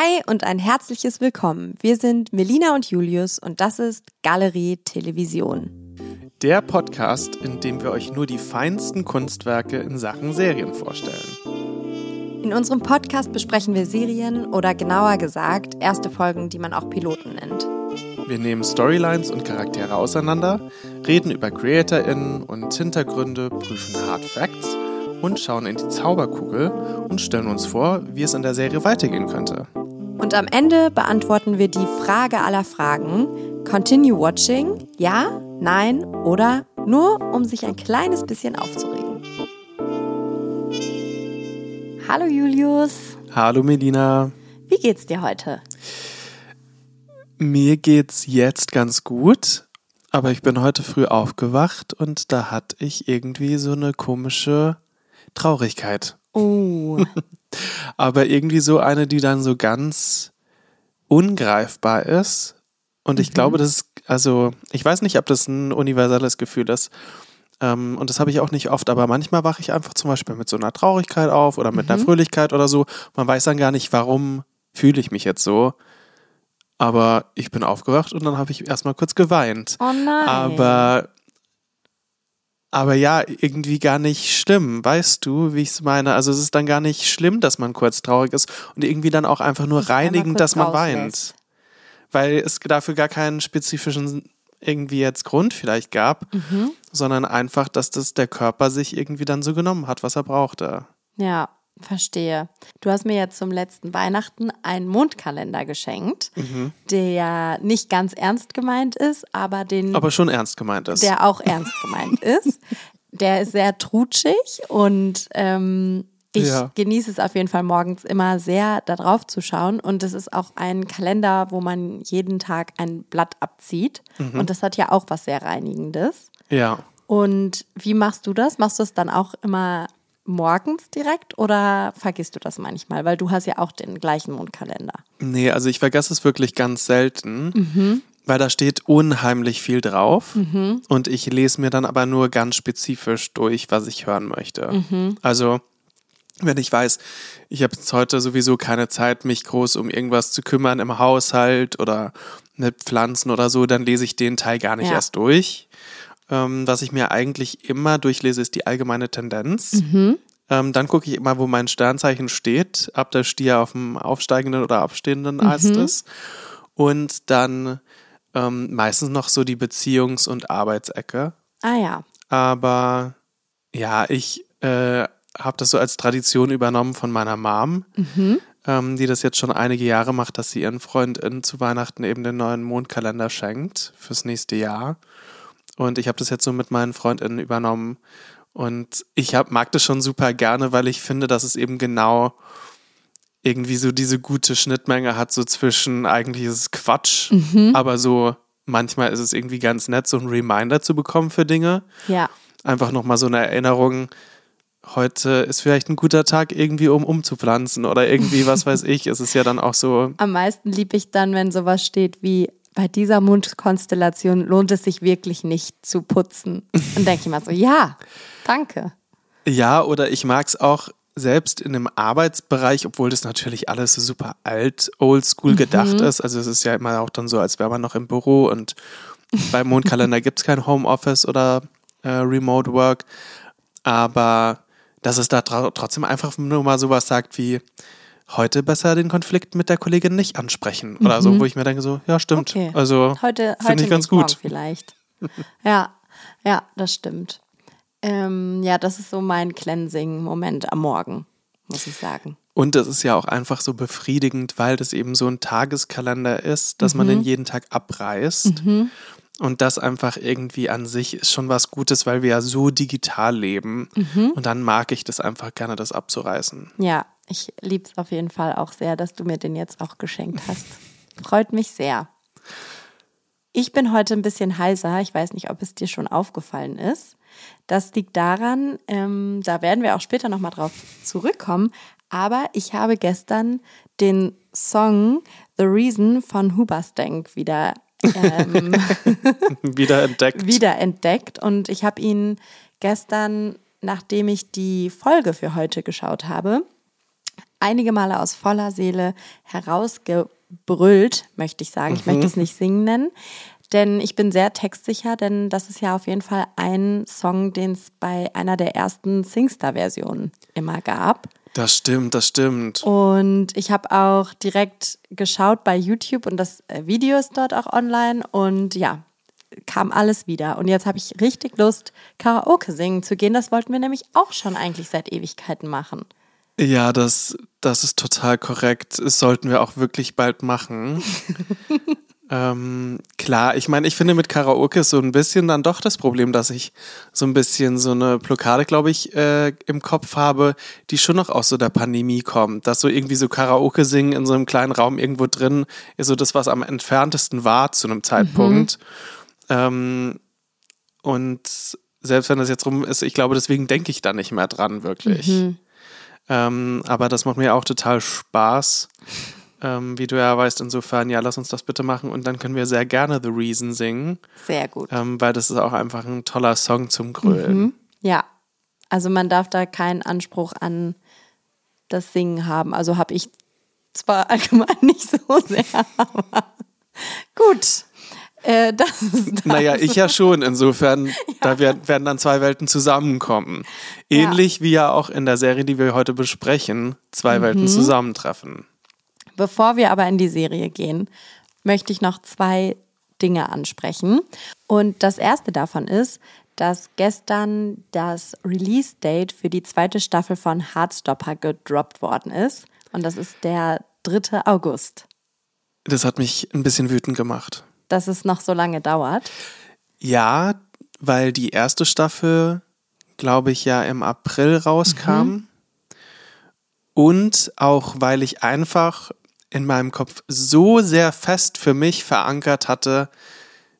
Hi und ein herzliches Willkommen. Wir sind Melina und Julius und das ist Galerie Television. Der Podcast, in dem wir euch nur die feinsten Kunstwerke in Sachen Serien vorstellen. In unserem Podcast besprechen wir Serien oder genauer gesagt erste Folgen, die man auch Piloten nennt. Wir nehmen Storylines und Charaktere auseinander, reden über CreatorInnen und Hintergründe, prüfen Hard Facts und schauen in die Zauberkugel und stellen uns vor, wie es in der Serie weitergehen könnte. Und am Ende beantworten wir die Frage aller Fragen. Continue watching? Ja, nein oder nur, um sich ein kleines bisschen aufzuregen. Hallo Julius. Hallo Melina. Wie geht's dir heute? Mir geht's jetzt ganz gut, aber ich bin heute früh aufgewacht und da hatte ich irgendwie so eine komische Traurigkeit. Oh. aber irgendwie so eine, die dann so ganz ungreifbar ist. Und ich mhm. glaube, das ist, also, ich weiß nicht, ob das ein universelles Gefühl ist. Ähm, und das habe ich auch nicht oft, aber manchmal wache ich einfach zum Beispiel mit so einer Traurigkeit auf oder mit mhm. einer Fröhlichkeit oder so. Man weiß dann gar nicht, warum fühle ich mich jetzt so. Aber ich bin aufgewacht und dann habe ich erstmal kurz geweint. Oh nein. Aber aber ja, irgendwie gar nicht schlimm. Weißt du, wie ich es meine? Also es ist dann gar nicht schlimm, dass man kurz traurig ist und irgendwie dann auch einfach nur reinigend, dass man weint. Weil es dafür gar keinen spezifischen irgendwie jetzt Grund vielleicht gab, mhm. sondern einfach, dass das der Körper sich irgendwie dann so genommen hat, was er brauchte. Ja, Verstehe. Du hast mir jetzt zum letzten Weihnachten einen Mondkalender geschenkt, mhm. der nicht ganz ernst gemeint ist, aber den. Aber schon ernst gemeint ist. Der auch ernst gemeint ist. Der ist sehr trutschig und ähm, ich ja. genieße es auf jeden Fall morgens immer sehr, da drauf zu schauen. Und es ist auch ein Kalender, wo man jeden Tag ein Blatt abzieht. Mhm. Und das hat ja auch was sehr Reinigendes. Ja. Und wie machst du das? Machst du es dann auch immer morgens direkt oder vergisst du das manchmal? Weil du hast ja auch den gleichen Mondkalender. Nee, also ich vergesse es wirklich ganz selten. Mhm. Weil da steht unheimlich viel drauf mhm. und ich lese mir dann aber nur ganz spezifisch durch, was ich hören möchte. Mhm. Also wenn ich weiß, ich habe jetzt heute sowieso keine Zeit, mich groß um irgendwas zu kümmern im Haushalt oder mit Pflanzen oder so, dann lese ich den Teil gar nicht ja. erst durch. Ähm, was ich mir eigentlich immer durchlese, ist die allgemeine Tendenz. Mhm. Ähm, dann gucke ich immer, wo mein Sternzeichen steht, ob der Stier auf dem aufsteigenden oder abstehenden mhm. Ast ist. Und dann ähm, meistens noch so die Beziehungs- und Arbeitsecke. Ah ja. Aber ja, ich äh, habe das so als Tradition übernommen von meiner Mom, mhm. ähm, die das jetzt schon einige Jahre macht, dass sie ihren FreundInnen zu Weihnachten eben den neuen Mondkalender schenkt fürs nächste Jahr. Und ich habe das jetzt so mit meinen FreundInnen übernommen. Und ich hab, mag das schon super gerne, weil ich finde, dass es eben genau irgendwie so diese gute Schnittmenge hat, so zwischen eigentlich ist es Quatsch, mhm. aber so manchmal ist es irgendwie ganz nett, so ein Reminder zu bekommen für Dinge. Ja. Einfach nochmal so eine Erinnerung, heute ist vielleicht ein guter Tag irgendwie, um umzupflanzen oder irgendwie, was weiß ich. Es ist ja dann auch so. Am meisten liebe ich dann, wenn sowas steht wie bei dieser Mondkonstellation lohnt es sich wirklich nicht zu putzen. Und denke ich mal so, ja, danke. Ja, oder ich mag es auch selbst in einem Arbeitsbereich, obwohl das natürlich alles so super alt, oldschool mhm. gedacht ist. Also es ist ja immer auch dann so, als wäre man noch im Büro und beim Mondkalender gibt es kein Homeoffice oder äh, Remote Work. Aber dass es da trotzdem einfach nur mal sowas sagt wie, heute besser den Konflikt mit der Kollegin nicht ansprechen oder mhm. so, wo ich mir denke so, ja stimmt. Okay. Also heute, finde ich ganz gut. Vielleicht. ja, ja, das stimmt. Ähm, ja, das ist so mein Cleansing-Moment am Morgen, muss ich sagen. Und das ist ja auch einfach so befriedigend, weil das eben so ein Tageskalender ist, dass mhm. man den jeden Tag abreißt. Mhm. Und das einfach irgendwie an sich ist schon was Gutes, weil wir ja so digital leben. Mhm. Und dann mag ich das einfach gerne, das abzureißen. Ja, ich liebe es auf jeden Fall auch sehr, dass du mir den jetzt auch geschenkt hast. Freut mich sehr. Ich bin heute ein bisschen heiser. Ich weiß nicht, ob es dir schon aufgefallen ist. Das liegt daran, ähm, da werden wir auch später nochmal drauf zurückkommen. Aber ich habe gestern den Song The Reason von Huberstank wieder ähm, wieder entdeckt. Wieder entdeckt. Und ich habe ihn gestern, nachdem ich die Folge für heute geschaut habe, einige Male aus voller Seele herausgebrüllt, möchte ich sagen. Ich möchte es nicht singen nennen. Denn ich bin sehr textsicher, denn das ist ja auf jeden Fall ein Song, den es bei einer der ersten Singstar-Versionen immer gab. Das stimmt, das stimmt. Und ich habe auch direkt geschaut bei YouTube und das äh, Video ist dort auch online und ja, kam alles wieder. Und jetzt habe ich richtig Lust, Karaoke singen zu gehen. Das wollten wir nämlich auch schon eigentlich seit Ewigkeiten machen. Ja, das, das ist total korrekt. Das sollten wir auch wirklich bald machen. Ähm, klar, ich meine, ich finde mit Karaoke ist so ein bisschen dann doch das Problem, dass ich so ein bisschen so eine Blockade, glaube ich, äh, im Kopf habe, die schon noch aus so der Pandemie kommt. Dass so irgendwie so Karaoke singen in so einem kleinen Raum irgendwo drin ist so das, was am entferntesten war zu einem Zeitpunkt. Mhm. Ähm, und selbst wenn das jetzt rum ist, ich glaube, deswegen denke ich da nicht mehr dran, wirklich. Mhm. Ähm, aber das macht mir auch total Spaß. Ähm, wie du ja weißt, insofern, ja, lass uns das bitte machen und dann können wir sehr gerne The Reason singen. Sehr gut. Ähm, weil das ist auch einfach ein toller Song zum Grölen. Mhm. Ja, also man darf da keinen Anspruch an das Singen haben. Also habe ich zwar allgemein nicht so sehr, aber gut. Äh, das ist das. Naja, ich ja schon. Insofern, ja. da werden, werden dann zwei Welten zusammenkommen. Ähnlich ja. wie ja auch in der Serie, die wir heute besprechen, zwei mhm. Welten zusammentreffen. Bevor wir aber in die Serie gehen, möchte ich noch zwei Dinge ansprechen. Und das erste davon ist, dass gestern das Release-Date für die zweite Staffel von Heartstopper gedroppt worden ist. Und das ist der 3. August. Das hat mich ein bisschen wütend gemacht. Dass es noch so lange dauert? Ja, weil die erste Staffel, glaube ich, ja im April rauskam. Mhm. Und auch weil ich einfach in meinem Kopf so sehr fest für mich verankert hatte,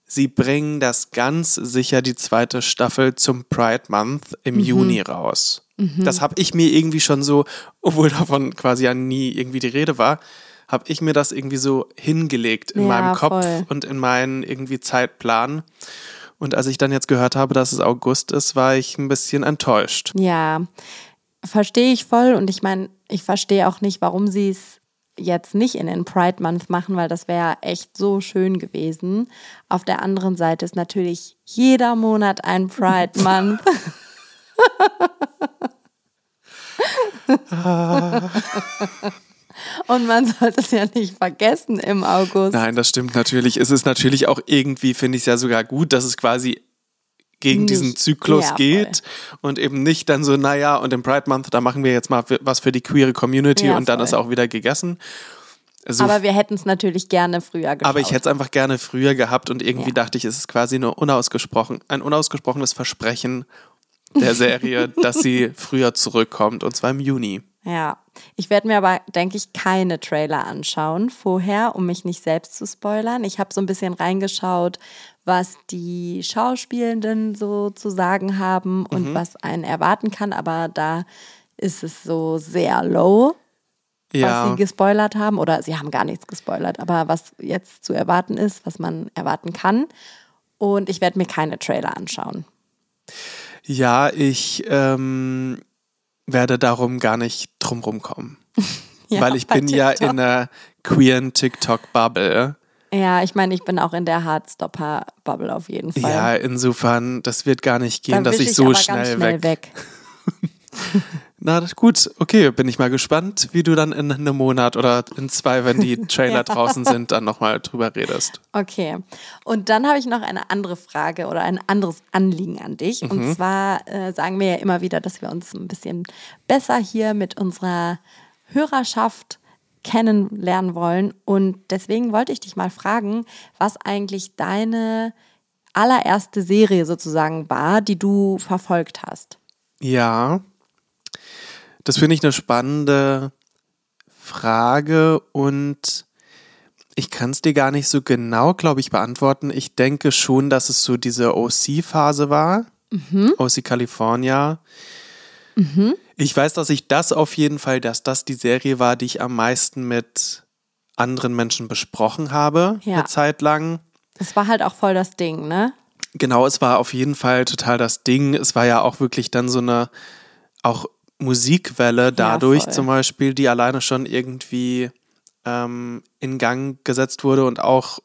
sie bringen das ganz sicher die zweite Staffel zum Pride Month im mhm. Juni raus. Mhm. Das habe ich mir irgendwie schon so, obwohl davon quasi ja nie irgendwie die Rede war, habe ich mir das irgendwie so hingelegt in ja, meinem Kopf voll. und in meinen irgendwie Zeitplan. Und als ich dann jetzt gehört habe, dass es August ist, war ich ein bisschen enttäuscht. Ja, verstehe ich voll. Und ich meine, ich verstehe auch nicht, warum sie es jetzt nicht in den Pride Month machen, weil das wäre echt so schön gewesen. Auf der anderen Seite ist natürlich jeder Monat ein Pride Month. Und man sollte es ja nicht vergessen im August. Nein, das stimmt natürlich. Es ist natürlich auch irgendwie, finde ich es ja sogar gut, dass es quasi gegen nicht, diesen Zyklus ja, geht und eben nicht dann so, naja, und im Pride Month, da machen wir jetzt mal was für die queere Community ja, und dann voll. ist auch wieder gegessen. Also, aber wir hätten es natürlich gerne früher geschaut. Aber ich hätte es einfach gerne früher gehabt und irgendwie ja. dachte ich, es ist quasi nur unausgesprochen, ein unausgesprochenes Versprechen der Serie, dass sie früher zurückkommt und zwar im Juni. Ja, ich werde mir aber, denke ich, keine Trailer anschauen vorher, um mich nicht selbst zu spoilern. Ich habe so ein bisschen reingeschaut, was die Schauspielenden so zu sagen haben und mhm. was einen erwarten kann, aber da ist es so sehr low, ja. was sie gespoilert haben. Oder sie haben gar nichts gespoilert, aber was jetzt zu erwarten ist, was man erwarten kann. Und ich werde mir keine Trailer anschauen. Ja, ich ähm, werde darum gar nicht drumrum kommen. ja, Weil ich bin TikTok. ja in einer queeren TikTok-Bubble. Ja, ich meine, ich bin auch in der Hardstopper-Bubble auf jeden Fall. Ja, insofern, das wird gar nicht gehen, dass ich, ich so schnell, schnell, weg. weg. Na, gut, okay, bin ich mal gespannt, wie du dann in einem Monat oder in zwei, wenn die Trailer ja. draußen sind, dann nochmal drüber redest. Okay. Und dann habe ich noch eine andere Frage oder ein anderes Anliegen an dich. Mhm. Und zwar äh, sagen wir ja immer wieder, dass wir uns ein bisschen besser hier mit unserer Hörerschaft kennenlernen wollen. Und deswegen wollte ich dich mal fragen, was eigentlich deine allererste Serie sozusagen war, die du verfolgt hast. Ja, das finde ich eine spannende Frage und ich kann es dir gar nicht so genau, glaube ich, beantworten. Ich denke schon, dass es so diese OC-Phase war, mhm. OC California. Mhm. Ich weiß, dass ich das auf jeden Fall, dass das die Serie war, die ich am meisten mit anderen Menschen besprochen habe, ja. eine Zeit lang. Es war halt auch voll das Ding, ne? Genau, es war auf jeden Fall total das Ding. Es war ja auch wirklich dann so eine, auch Musikwelle dadurch voll. zum Beispiel, die alleine schon irgendwie ähm, in Gang gesetzt wurde und auch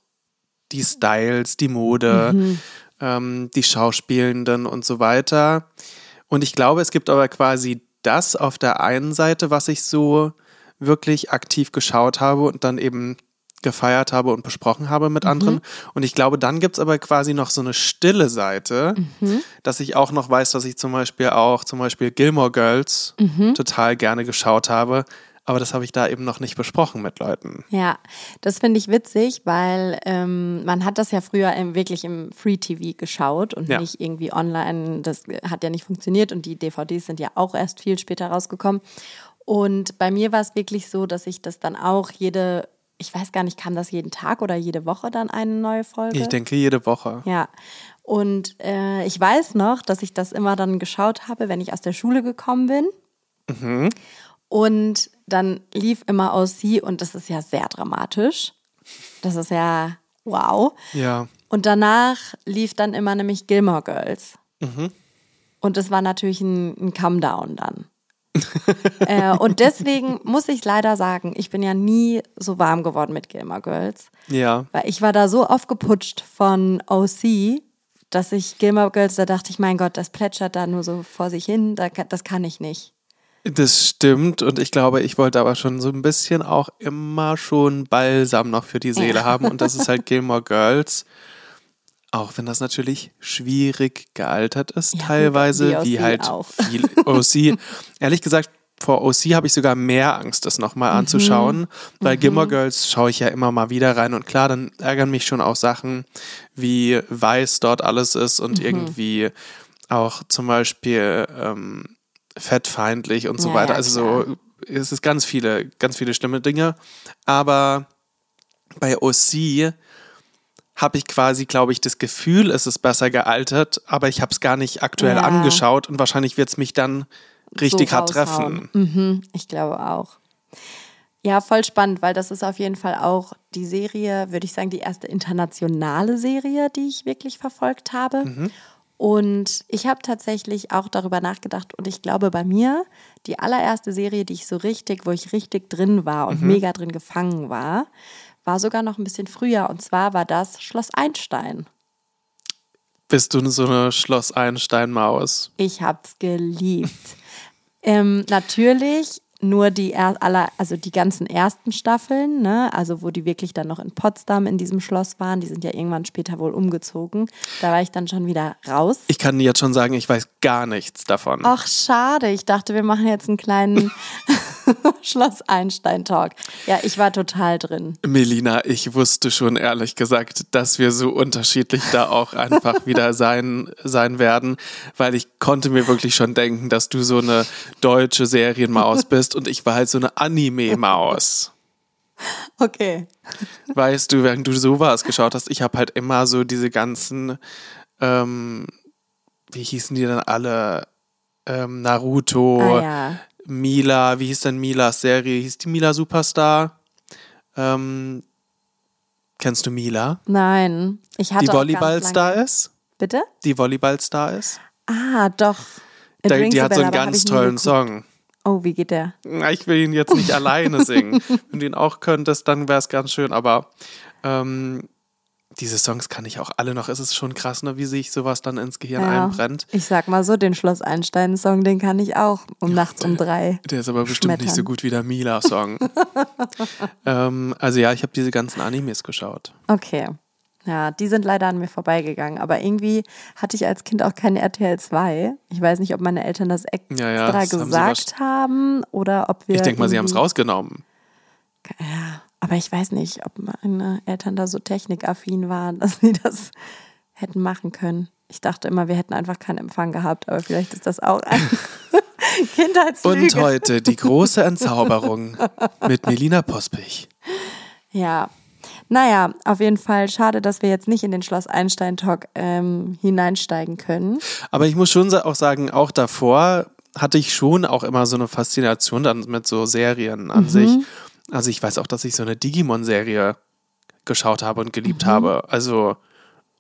die Styles, die Mode, Mhm. ähm, die Schauspielenden und so weiter. Und ich glaube, es gibt aber quasi das auf der einen Seite, was ich so wirklich aktiv geschaut habe und dann eben gefeiert habe und besprochen habe mit anderen. Und ich glaube, dann gibt es aber quasi noch so eine stille Seite, dass ich auch noch weiß, dass ich zum Beispiel auch zum Beispiel Gilmore Girls total gerne geschaut habe. Aber das habe ich da eben noch nicht besprochen mit Leuten. Ja, das finde ich witzig, weil ähm, man hat das ja früher im, wirklich im Free TV geschaut und Ja. nicht irgendwie online. Das hat ja nicht funktioniert und die DVDs sind ja auch erst viel später rausgekommen. Und bei mir war es wirklich so, dass ich das dann auch jede, ich weiß gar nicht, kam das jeden Tag oder jede Woche dann eine neue Folge? Ich denke jede Woche. Ja. Und äh, ich weiß noch, dass ich das immer dann geschaut habe, wenn ich aus der Schule gekommen bin. Und dann lief immer aus sie und das ist ja sehr dramatisch. Das ist ja wow. Ja. Und danach lief dann immer nämlich Gilmore Girls. Und das war natürlich ein, ein Come-Down dann. äh, und deswegen muss ich leider sagen, ich bin ja nie so warm geworden mit Gilmore Girls. Ja. Weil ich war da so aufgeputscht von OC, dass ich Gilmore Girls, da dachte ich, mein Gott, das plätschert da nur so vor sich hin, da, das kann ich nicht. Das stimmt und ich glaube, ich wollte aber schon so ein bisschen auch immer schon Balsam noch für die Seele Ja. haben und das ist halt Gilmore Girls. Auch wenn das natürlich schwierig gealtert ist, Ja, teilweise, wie halt auch. viel OC. Ehrlich gesagt, vor OC habe ich sogar mehr Angst, das nochmal Mhm. anzuschauen. Bei Gilmore Girls schaue ich ja immer mal wieder rein und klar, dann ärgern mich schon auch Sachen, wie weiß dort alles ist und Mhm. irgendwie auch zum Beispiel ähm, fettfeindlich und so Ja, weiter. ja, also so, es ist ganz viele, ganz viele schlimme Dinge. Aber bei OC habe ich quasi, glaube ich, das Gefühl, es ist besser gealtert, aber ich habe es gar nicht aktuell Ja. angeschaut und wahrscheinlich wird es mich dann richtig so hart treffen. Mhm, ich glaube auch. Ja, voll spannend, weil das ist auf jeden Fall auch die Serie, würde ich sagen, die erste internationale Serie, die ich wirklich verfolgt habe. Mhm. Und ich habe tatsächlich auch darüber nachgedacht und ich glaube bei mir, die allererste Serie, die ich so richtig, wo ich richtig drin war und Mhm. mega drin gefangen war, war sogar noch ein bisschen früher. Und zwar war das Schloss Einstein. Bist du so eine Schloss Einstein-Maus? Ich hab's geliebt. ähm, natürlich nur die er aller, also die ganzen ersten Staffeln, ne? Also wo die wirklich dann noch in Potsdam in diesem Schloss waren. Die sind ja irgendwann später wohl umgezogen. Da war ich dann schon wieder raus. Ich kann dir jetzt schon sagen, ich weiß gar nichts davon. Ach, schade. Ich dachte, wir machen jetzt einen kleinen Schloss Einstein-Talk. Ja, ich war total drin. Melina, ich wusste schon ehrlich gesagt, dass wir so unterschiedlich da auch einfach wieder sein, sein werden, weil ich konnte mir wirklich schon denken, dass du so eine deutsche Serienmaus bist und ich war halt so eine Anime-Maus. Okay. Weißt du, während du sowas geschaut hast, ich habe halt immer so diese ganzen, ähm, wie hießen die denn alle? Ähm, Naruto, Ah ja. Mila, wie hieß denn Milas Serie? Hieß die Mila Superstar? Ähm, kennst du Mila? Nein. Ich hatte Die Volleyballstar ist? Bitte? Die Volleyballstar ist? Ah, doch. Da, die hat so einen ganz tollen. Song. Oh, wie geht der? Na, Ich will ihn jetzt nicht alleine singen. Wenn du ihn auch könntest, dann wäre es ganz schön. Aber ähm, diese Songs kann ich auch alle noch. Es ist schon krass, ne, wie sich sowas dann ins Gehirn einbrennt. Ich sag mal so, den Schloss Einstein-Song, den kann ich auch um nachts um drei. Der ist aber bestimmt nicht so gut wie der Mila-Song. ähm, also ja, ich habe diese ganzen Animes geschaut. Okay. Ja, die sind leider an mir vorbeigegangen. Aber irgendwie hatte ich als Kind auch keine RTL 2. Ich weiß nicht, ob meine Eltern das extra Ja, ja, das haben gesagt haben oder ob wir. Ich denke mal, sie haben es rausgenommen. Ja, aber ich weiß nicht, ob meine Eltern da so technikaffin waren, dass sie das hätten machen können. Ich dachte immer, wir hätten einfach keinen Empfang gehabt, aber vielleicht ist das auch ein Kindheitslüge. Und heute die große Entzauberung mit Melina Pospich. Ja. Naja, auf jeden Fall schade, dass wir jetzt nicht in den Schloss Einstein-Talk ähm, hineinsteigen können. Aber ich muss schon auch sagen, auch davor hatte ich schon auch immer so eine Faszination dann mit so Serien an sich. Also ich weiß auch, dass ich so eine Digimon-Serie geschaut habe und geliebt habe. Also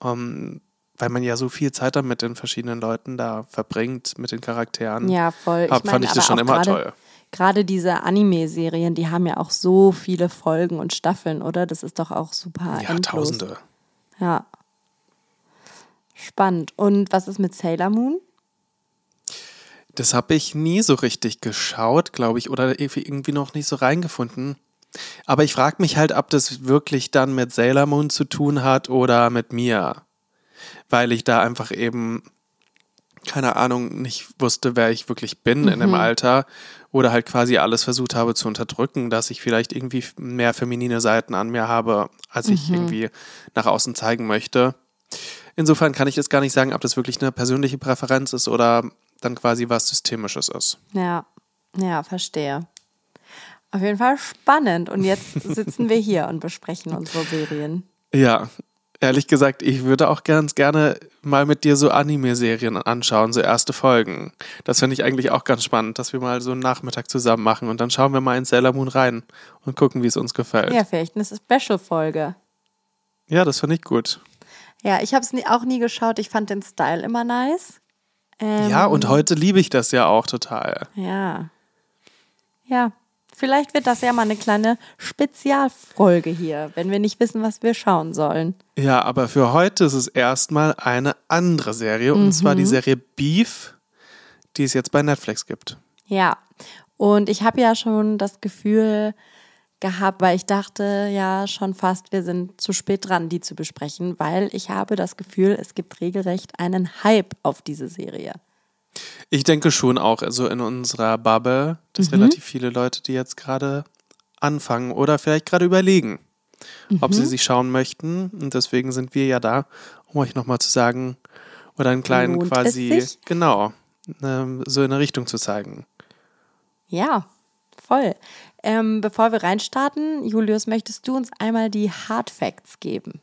ähm, weil man ja so viel Zeit dann mit den verschiedenen Leuten da verbringt, mit den Charakteren. Ja, voll. Hab, ich fand ich das schon immer toll. Gerade diese Anime-Serien, die haben ja auch so viele Folgen und Staffeln, oder? Das ist doch auch super Ja, endlos. Tausende. Ja. Spannend. Und was ist mit Sailor Moon? Das habe ich nie so richtig geschaut, glaube ich, oder irgendwie noch nicht so reingefunden. Aber ich frage mich halt, ob das wirklich dann mit Sailor Moon zu tun hat oder mit mir. Weil ich da einfach eben, keine Ahnung, nicht wusste, wer ich wirklich bin in dem Alter. Oder halt quasi alles versucht habe zu unterdrücken, dass ich vielleicht irgendwie mehr feminine Seiten an mir habe, als ich irgendwie nach außen zeigen möchte. Insofern kann ich jetzt gar nicht sagen, ob das wirklich eine persönliche Präferenz ist oder dann quasi was Systemisches ist. Ja, ja, verstehe. Auf jeden Fall spannend. Und jetzt sitzen wir hier und besprechen unsere Serien. Ja, ehrlich gesagt, ich würde auch ganz gerne mal mit dir so Anime-Serien anschauen, so erste Folgen. Das finde ich eigentlich auch ganz spannend, dass wir mal so einen Nachmittag zusammen machen und dann schauen wir mal in Sailor Moon rein und gucken, wie es uns gefällt. Ja, vielleicht eine Special-Folge. Ja, das finde ich gut. Ja, ich habe es auch nie geschaut. Ich fand den Style immer nice. Ähm, Ja, und heute liebe ich das ja auch total. Ja. Ja. Vielleicht wird das ja mal eine kleine Spezialfolge hier, wenn wir nicht wissen, was wir schauen sollen. Ja, aber für heute ist es erstmal eine andere Serie und zwar die Serie Beef, die es jetzt bei Netflix gibt. Ja. Und ich habe ja schon das Gefühl gehabt, weil ich dachte ja schon fast, wir sind zu spät dran, die zu besprechen, weil ich habe das Gefühl, es gibt regelrecht einen Hype auf diese Serie. Ich denke schon auch, also in unserer Bubble, dass relativ viele Leute, die jetzt gerade anfangen oder vielleicht gerade überlegen, ob sie sich schauen möchten. Und deswegen sind wir ja da, um euch nochmal zu sagen oder einen kleinen Lohnt quasi, genau, ähm, so in eine Richtung zu zeigen. Ja, voll. Ähm, bevor wir reinstarten, Julius, möchtest du uns einmal die Hard Facts geben?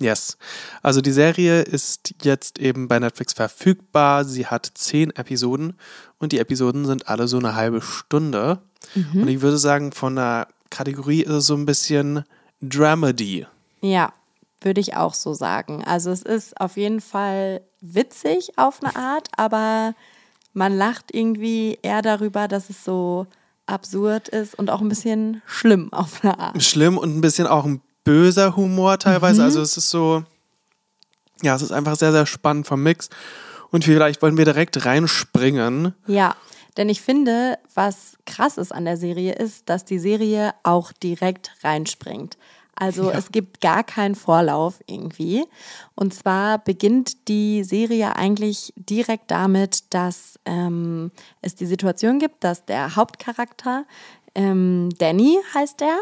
Yes. Also die Serie ist jetzt eben bei Netflix verfügbar. Sie hat zehn Episoden und die Episoden sind alle so eine halbe Stunde. Und ich würde sagen, von der Kategorie ist es so ein bisschen Dramedy. Ja, würde ich auch so sagen. Also es ist auf jeden Fall witzig auf eine Art, aber man lacht irgendwie eher darüber, dass es so absurd ist und auch ein bisschen schlimm auf eine Art. Schlimm und ein bisschen auch ein böser Humor teilweise. Also es ist so, ja, es ist einfach sehr, sehr spannend vom Mix. Und vielleicht wollen wir direkt reinspringen. Ja, denn ich finde, was krass ist an der Serie, ist, dass die Serie auch direkt reinspringt. Also Ja. es gibt gar keinen Vorlauf irgendwie. Und zwar beginnt die Serie eigentlich direkt damit, dass ähm, es die Situation gibt, dass der Hauptcharakter, ähm, Danny heißt er,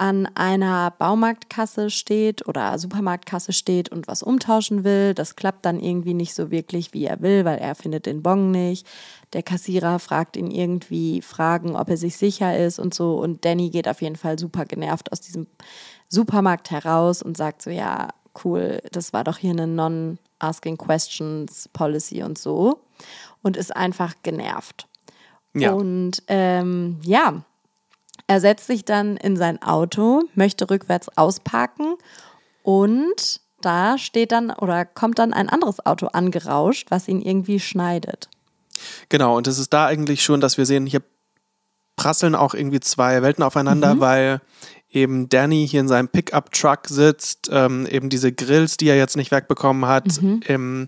an einer Baumarktkasse steht oder Supermarktkasse steht und was umtauschen will. Das klappt dann irgendwie nicht so wirklich, wie er will, weil er findet den Bon nicht. Der Kassierer fragt ihn irgendwie Fragen, ob er sich sicher ist und so. Und Danny geht auf jeden Fall super genervt aus diesem Supermarkt heraus und sagt so, ja, cool, das war doch hier eine Non-Asking Questions Policy und so. Und ist einfach genervt. Ja. Und ähm, ja, er setzt sich dann in sein Auto, möchte rückwärts ausparken und da steht dann oder kommt dann ein anderes Auto angerauscht, was ihn irgendwie schneidet. Genau, und es ist da eigentlich schon, dass wir sehen, hier prasseln auch irgendwie zwei Welten aufeinander, weil eben Danny hier in seinem Pickup-Truck sitzt, ähm, eben diese Grills, die er jetzt nicht wegbekommen hat, im,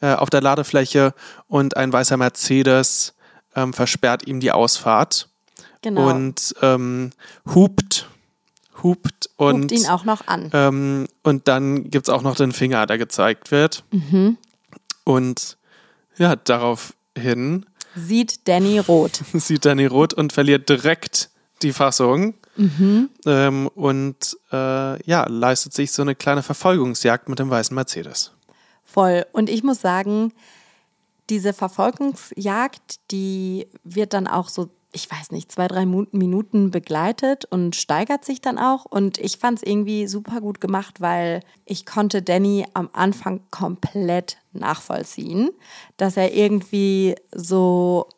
äh, auf der Ladefläche und ein weißer Mercedes ähm, versperrt ihm die Ausfahrt Genau. und ähm, hupt, hupt und Guckt ihn auch noch an. ähm, und dann gibt es auch noch den Finger, der gezeigt wird. Und ja, daraufhin Sieht Danny rot. sieht Danny rot und verliert direkt die Fassung. Ähm, und äh, ja, leistet sich so eine kleine Verfolgungsjagd mit dem weißen Mercedes. Voll. Und ich muss sagen, diese Verfolgungsjagd, die wird dann auch so, ich weiß nicht, zwei, drei Minuten begleitet und steigert sich dann auch. Und ich fand es irgendwie super gut gemacht, weil ich konnte Danny am Anfang komplett nachvollziehen, dass er irgendwie so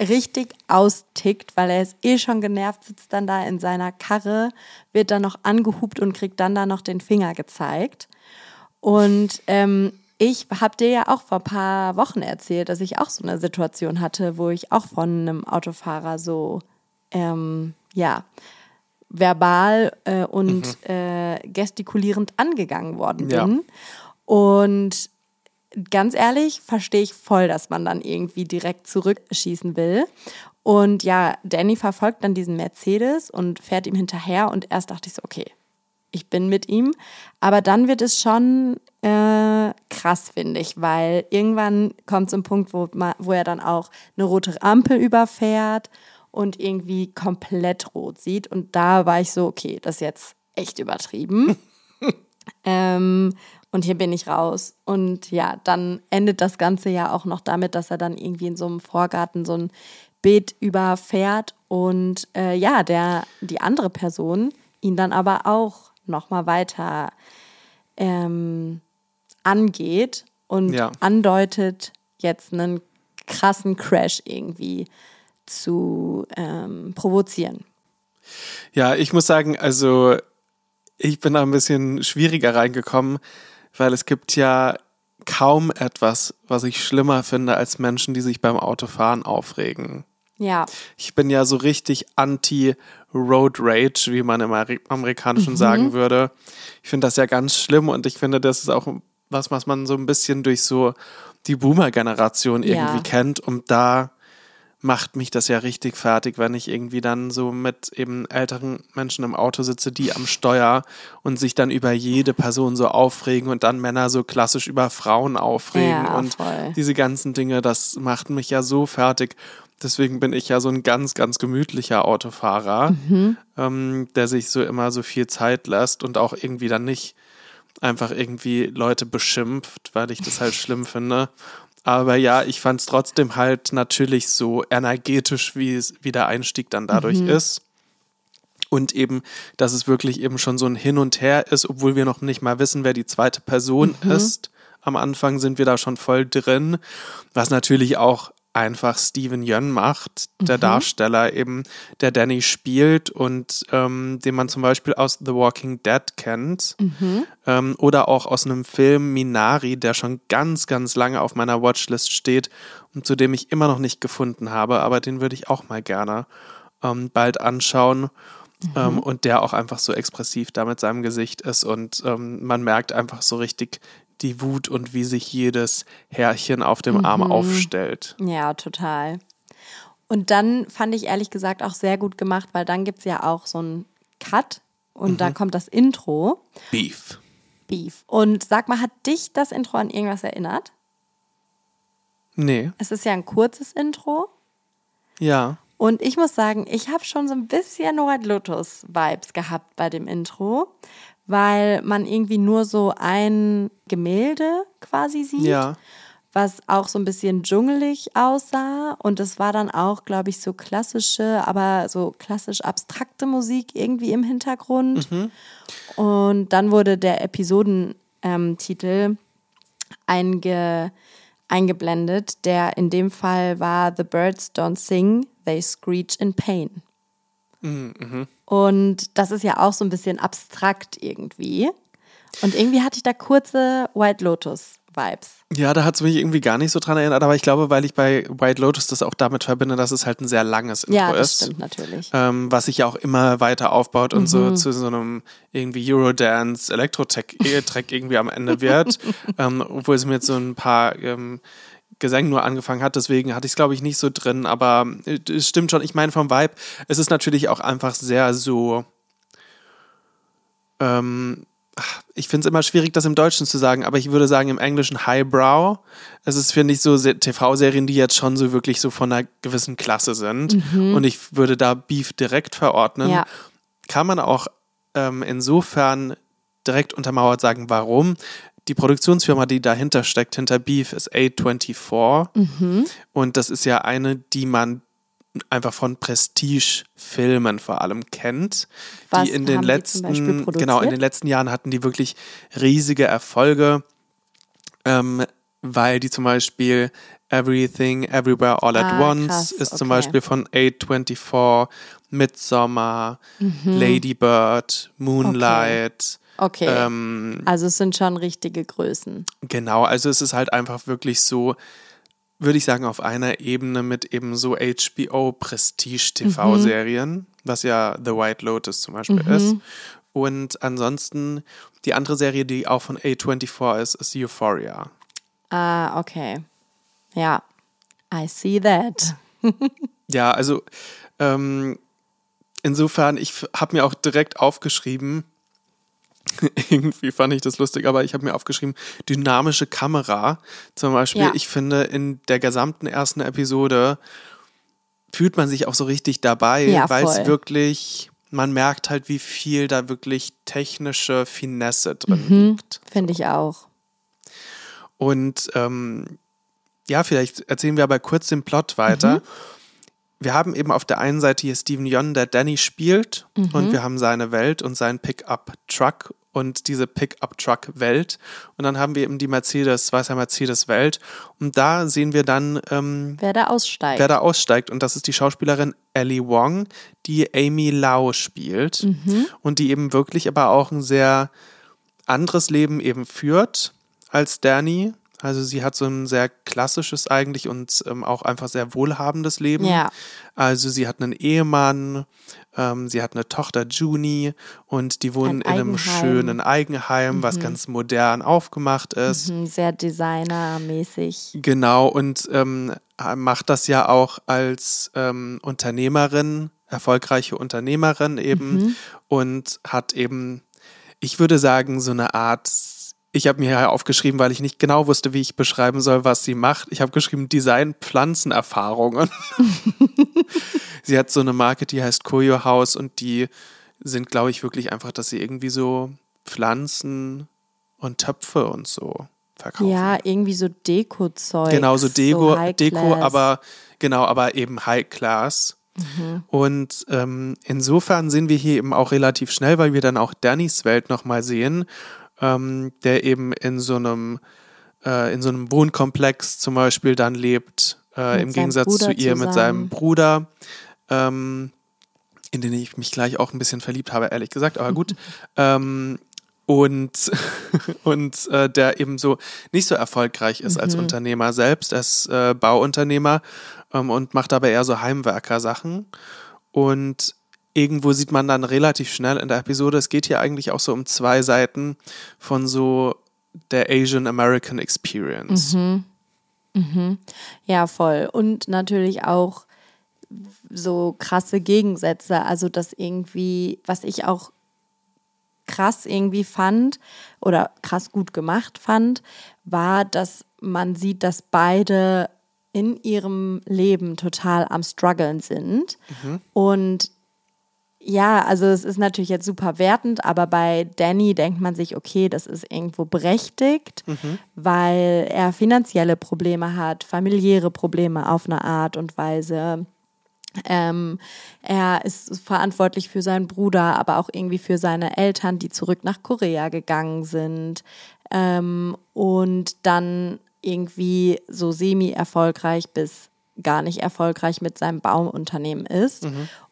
richtig austickt, weil er ist eh schon genervt, sitzt dann da in seiner Karre, wird dann noch angehupt und kriegt dann da noch den Finger gezeigt. Und ähm, ich habe dir ja auch vor ein paar Wochen erzählt, dass ich auch so eine Situation hatte, wo ich auch von einem Autofahrer so, ähm, ja, verbal äh, und mhm. äh, gestikulierend angegangen worden bin. Ja. Und ganz ehrlich, verstehe ich voll, dass man dann irgendwie direkt zurückschießen will. Und ja, Danny verfolgt dann diesen Mercedes und fährt ihm hinterher. Und erst dachte ich so, okay, ich bin mit ihm. Aber dann wird es schon äh, krass, finde ich, weil irgendwann kommt es ein Punkt, wo, wo er dann auch eine rote Ampel überfährt und irgendwie komplett rot sieht. Und da war ich so, okay, das ist jetzt echt übertrieben. ähm, und hier bin ich raus. Und ja, dann endet das Ganze ja auch noch damit, dass er dann irgendwie in so einem Vorgarten so ein Beet überfährt und äh, ja, der, die andere Person ihn dann aber auch nochmal weiter ähm, angeht und ja. andeutet, jetzt einen krassen Crash irgendwie zu ähm, provozieren. Ja, ich muss sagen, also ich bin da ein bisschen schwieriger reingekommen, weil es gibt ja kaum etwas, was ich schlimmer finde als Menschen, die sich beim Autofahren aufregen. Ja. Ich bin ja so richtig anti-Road Rage, wie man im Amerikanischen mhm. sagen würde. Ich finde das ja ganz schlimm und ich finde, das ist auch was, was man so ein bisschen durch so die Boomer-Generation irgendwie ja. kennt, um da macht mich das ja richtig fertig, wenn ich irgendwie dann so mit eben älteren Menschen im Auto sitze, die am Steuer und sich dann über jede Person so aufregen und dann Männer so klassisch über Frauen aufregen ja, und voll. diese ganzen Dinge, das macht mich ja so fertig. Deswegen bin ich ja so ein ganz, ganz gemütlicher Autofahrer, mhm. ähm, der sich so immer so viel Zeit lässt und auch irgendwie dann nicht einfach irgendwie Leute beschimpft, weil ich das halt schlimm finde. Aber ja, ich fand es trotzdem halt natürlich so energetisch, wie, es, wie der Einstieg dann dadurch mhm. ist. Und eben, dass es wirklich eben schon so ein Hin und Her ist, obwohl wir noch nicht mal wissen, wer die zweite Person mhm. ist. Am Anfang sind wir da schon voll drin, was natürlich auch einfach Steven Yeun macht, der mhm. Darsteller eben, der Danny spielt und ähm, den man zum Beispiel aus The Walking Dead kennt mhm. ähm, oder auch aus einem Film Minari, der schon ganz, ganz lange auf meiner Watchlist steht und zu dem ich immer noch nicht gefunden habe, aber den würde ich auch mal gerne ähm, bald anschauen. Ähm, mhm. und der auch einfach so expressiv da mit seinem Gesicht ist und ähm, man merkt einfach so richtig die Wut und wie sich jedes Härchen auf dem mhm. Arm aufstellt. Ja, total. Und dann fand ich ehrlich gesagt auch sehr gut gemacht, weil dann gibt es ja auch so einen Cut und mhm. da kommt das Intro. Beef. Beef. Und sag mal, hat dich das Intro an irgendwas erinnert? Nee. Es ist ja ein kurzes Intro. Ja. Und ich muss sagen, ich habe schon so ein bisschen White Lotus-Vibes gehabt bei dem Intro, weil man irgendwie nur so ein Gemälde quasi sieht. Ja. Was auch so ein bisschen dschungelig aussah. Und es war dann auch, glaube ich, so klassische, aber so klassisch abstrakte Musik irgendwie im Hintergrund. Mhm. Und dann wurde der Episodentitel einge, eingeblendet, der in dem Fall war The Birds Don't Sing, They Screech in Pain. Mhm. Und das ist ja auch so ein bisschen abstrakt irgendwie. Und irgendwie hatte ich da kurze White Lotus Vibes. Ja, da hat es mich irgendwie gar nicht so dran erinnert, aber ich glaube, weil ich bei White Lotus das auch damit verbinde, dass es halt ein sehr langes Intro ja, das ist. stimmt natürlich. Ähm, was sich ja auch immer weiter aufbaut und mhm. so zu so einem irgendwie Eurodance, Elektro-Track irgendwie am Ende wird. ähm, obwohl es mir jetzt so ein paar ähm, Gesang nur angefangen hat. Deswegen hatte ich es, glaube ich, nicht so drin. Aber äh, es stimmt schon. Ich meine, vom Vibe, es ist natürlich auch einfach sehr so. Ähm, ich finde es immer schwierig, das im Deutschen zu sagen, aber ich würde sagen im Englischen Highbrow. Es ist, finde ich, so TV-Serien, die jetzt schon so wirklich so von einer gewissen Klasse sind. Mhm. Und ich würde da Beef direkt verordnen. Ja. Kann man auch ähm, insofern direkt untermauert sagen, warum die Produktionsfirma, die dahinter steckt, hinter Beef, ist A24. Mhm. Und das ist ja eine, die man einfach von Prestige-Filmen vor allem kennt. Was die in den letzten, genau, in den letzten Jahren hatten die wirklich riesige Erfolge, ähm, weil die zum Beispiel Everything, Everywhere, All at ah, Once krass, ist okay. zum Beispiel von A24, Midsommar, mhm. Lady Bird, Moonlight, okay. Ähm, also es sind schon richtige Größen. Genau, also es ist halt einfach wirklich so, würde ich sagen, auf einer Ebene mit eben so HBO-Prestige-TV-Serien, was ja The White Lotus zum Beispiel ist. Und ansonsten die andere Serie, die auch von A24 ist, ist Euphoria. Ah, okay. Ja, I see that. Ja, also ähm, insofern, ich habe mir auch direkt aufgeschrieben, irgendwie fand ich das lustig, aber ich habe mir aufgeschrieben, dynamische Kamera. Zum Beispiel, Ja. ich finde, in der gesamten ersten Episode fühlt man sich auch so richtig dabei, Ja, weil es wirklich, man merkt halt, wie viel da wirklich technische Finesse drin Mhm. liegt. Finde ich auch. Und ähm, ja, vielleicht erzählen wir aber kurz den Plot weiter. Mhm. Wir haben eben auf der einen Seite hier Steven Yeun, der Danny spielt, Mhm. und wir haben seine Welt und seinen Pickup-Truck und diese Pickup-Truck-Welt. Und dann haben wir eben die Mercedes, weißer Mercedes-Welt. Und da sehen wir dann, ähm, Wer da aussteigt. wer da aussteigt. Und das ist die Schauspielerin Ellie Wong, die Amy Lau spielt. Und die eben wirklich aber auch ein sehr anderes Leben eben führt als Danny. Also sie hat so ein sehr klassisches eigentlich und ähm, auch einfach sehr wohlhabendes Leben. Ja. Also sie hat einen Ehemann, ähm, sie hat eine Tochter Junie und die wohnen Ein in einem schönen Eigenheim, was ganz modern aufgemacht ist. Mhm, Sehr designermäßig. Genau, und ähm, macht das ja auch als ähm, Unternehmerin, erfolgreiche Unternehmerin eben und hat eben, ich würde sagen, so eine Art, ich habe mir ja aufgeschrieben, weil ich nicht genau wusste, wie ich beschreiben soll, was sie macht. Ich habe geschrieben Design Pflanzenerfahrungen. sie hat so eine Marke, die heißt Koyo House und die sind, glaube ich, wirklich einfach, dass sie irgendwie so Pflanzen und Töpfe und so verkaufen. Ja, irgendwie so Deko-Zeug. Genau, so Deko, High Deko, aber genau, aber eben High Class. Mhm. Und ähm, insofern sind wir hier eben auch relativ schnell, weil wir dann auch Dannys Welt nochmal sehen, ähm, der eben in so einem äh, in so einem Wohnkomplex zum Beispiel dann lebt, äh, Mit im Gegensatz Bruder zu ihr mit zusammen. seinem Bruder, ähm, in den ich mich gleich auch ein bisschen verliebt habe, ehrlich gesagt, aber gut. ähm, und und äh, der eben so nicht so erfolgreich ist als Unternehmer selbst. Ist äh, Bauunternehmer ähm, und macht aber eher so Heimwerker-Sachen. Und irgendwo sieht man dann relativ schnell in der Episode, es geht hier eigentlich auch so um zwei Seiten von so der Asian American Experience. Ja, voll. Und natürlich auch so krasse Gegensätze. Also das irgendwie, was ich auch krass irgendwie fand oder krass gut gemacht fand, war, dass man sieht, dass beide in ihrem Leben total am struggeln sind. Und ja, also es ist natürlich jetzt super wertend, aber bei Danny denkt man sich, okay, das ist irgendwo berechtigt, weil er finanzielle Probleme hat, familiäre Probleme auf eine Art und Weise. Ähm, er ist verantwortlich für seinen Bruder, aber auch irgendwie für seine Eltern, die zurück nach Korea gegangen sind. Ähm, und dann irgendwie so semi-erfolgreich bis gar nicht erfolgreich mit seinem Bauunternehmen ist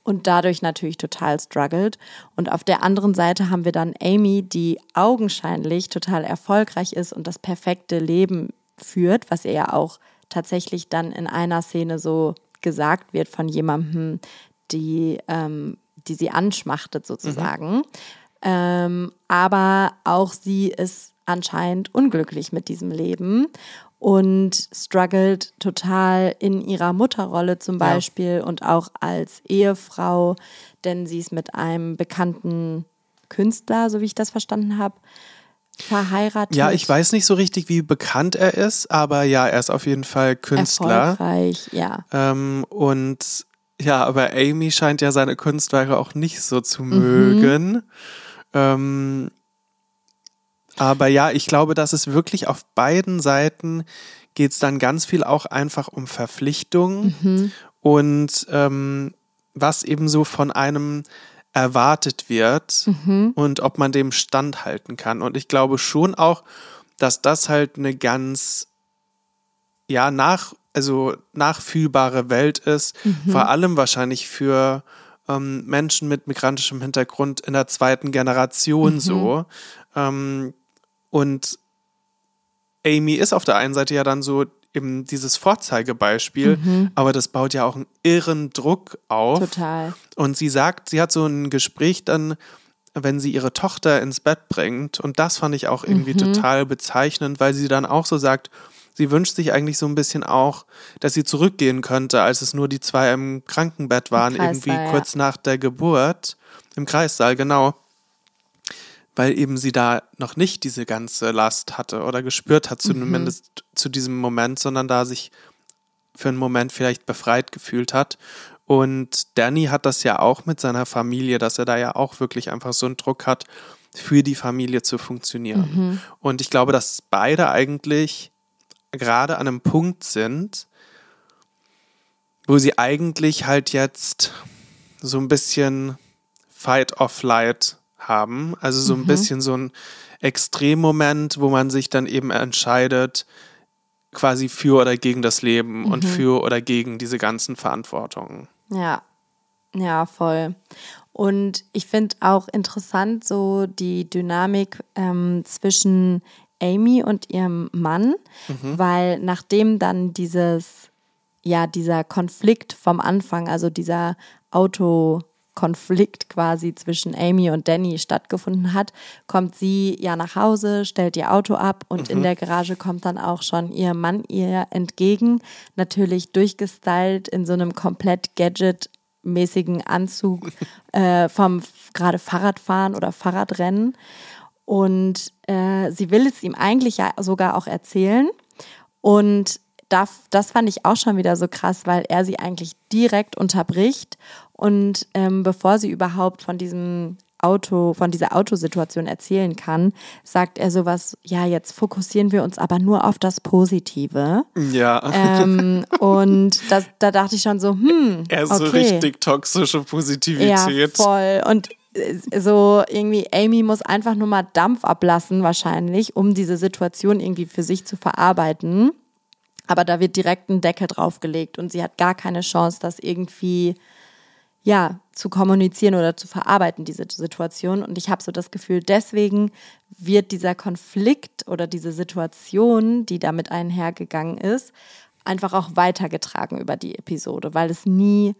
und dadurch natürlich total struggelt. Und auf der anderen Seite haben wir dann Amy, die augenscheinlich total erfolgreich ist und das perfekte Leben führt, was ihr ja auch tatsächlich dann in einer Szene so gesagt wird von jemandem, die, ähm, die sie anschmachtet sozusagen. Ähm, aber auch sie ist anscheinend unglücklich mit diesem Leben und struggelt total in ihrer Mutterrolle zum Beispiel und auch als Ehefrau, denn sie ist mit einem bekannten Künstler, so wie ich das verstanden habe, verheiratet. Ja, ich weiß nicht so richtig, wie bekannt er ist, aber ja, er ist auf jeden Fall Künstler. Erfolgreich, ja. Ähm, und ja, aber Amy scheint ja seine Kunstwerke auch nicht so zu mögen. Ähm, aber ja, ich glaube, dass es wirklich auf beiden Seiten geht es dann ganz viel auch einfach um Verpflichtung und ähm, was eben so von einem erwartet wird und ob man dem standhalten kann. Und ich glaube schon auch, dass das halt eine ganz ja nach also nachfühlbare Welt ist, vor allem wahrscheinlich für ähm, Menschen mit migrantischem Hintergrund in der zweiten Generation Mhm. so. Ähm, und Amy ist auf der einen Seite ja dann so eben dieses Vorzeigebeispiel, Mhm. aber das baut ja auch einen irren Druck auf. Total. Und sie sagt, sie hat so ein Gespräch dann, wenn sie ihre Tochter ins Bett bringt. Und das fand ich auch irgendwie Mhm. total bezeichnend, weil sie dann auch so sagt, sie wünscht sich eigentlich so ein bisschen auch, dass sie zurückgehen könnte, als es nur die zwei im Krankenbett waren, irgendwie ja. kurz nach der Geburt. Im Kreissaal, genau. Weil eben sie da noch nicht diese ganze Last hatte oder gespürt hat, Mhm. zumindest zu diesem Moment, sondern da sich für einen Moment vielleicht befreit gefühlt hat. Und Danny hat das ja auch mit seiner Familie, dass er da ja auch wirklich einfach so einen Druck hat, für die Familie zu funktionieren. Und ich glaube, dass beide eigentlich gerade an einem Punkt sind, wo sie eigentlich halt jetzt so ein bisschen Fight or Flight haben. Also so ein bisschen so ein Extremmoment, wo man sich dann eben entscheidet, quasi für oder gegen das Leben und für oder gegen diese ganzen Verantwortungen. Ja, ja, voll. Und ich finde auch interessant so die Dynamik ähm, zwischen Amy und ihrem Mann, weil nachdem dann dieses, ja, dieser Konflikt vom Anfang, also dieser Autokonflikt quasi zwischen Amy und Danny stattgefunden hat, kommt sie ja nach Hause, stellt ihr Auto ab und in der Garage kommt dann auch schon ihr Mann ihr entgegen, natürlich durchgestylt in so einem komplett Gadget-mäßigen Anzug äh, vom gerade Fahrradfahren oder Fahrradrennen. Und äh, sie will es ihm eigentlich ja sogar auch erzählen. Und da, das fand ich auch schon wieder so krass, weil er sie eigentlich direkt unterbricht. Und ähm, bevor sie überhaupt von diesem Auto, von dieser Autosituation erzählen kann, sagt er sowas, ja, jetzt fokussieren wir uns aber nur auf das Positive. Ja. Ähm, und das, da dachte ich schon so, hm, er ist okay. so richtig toxische Positivität. Ja, voll. Und äh, so irgendwie, Amy muss einfach nur mal Dampf ablassen, wahrscheinlich, um diese Situation irgendwie für sich zu verarbeiten. Aber da wird direkt ein Deckel draufgelegt und sie hat gar keine Chance, das irgendwie ja, zu kommunizieren oder zu verarbeiten, diese Situation. Und ich habe so das Gefühl, deswegen wird dieser Konflikt oder diese Situation, die damit einhergegangen ist, einfach auch weitergetragen über die Episode, weil es nie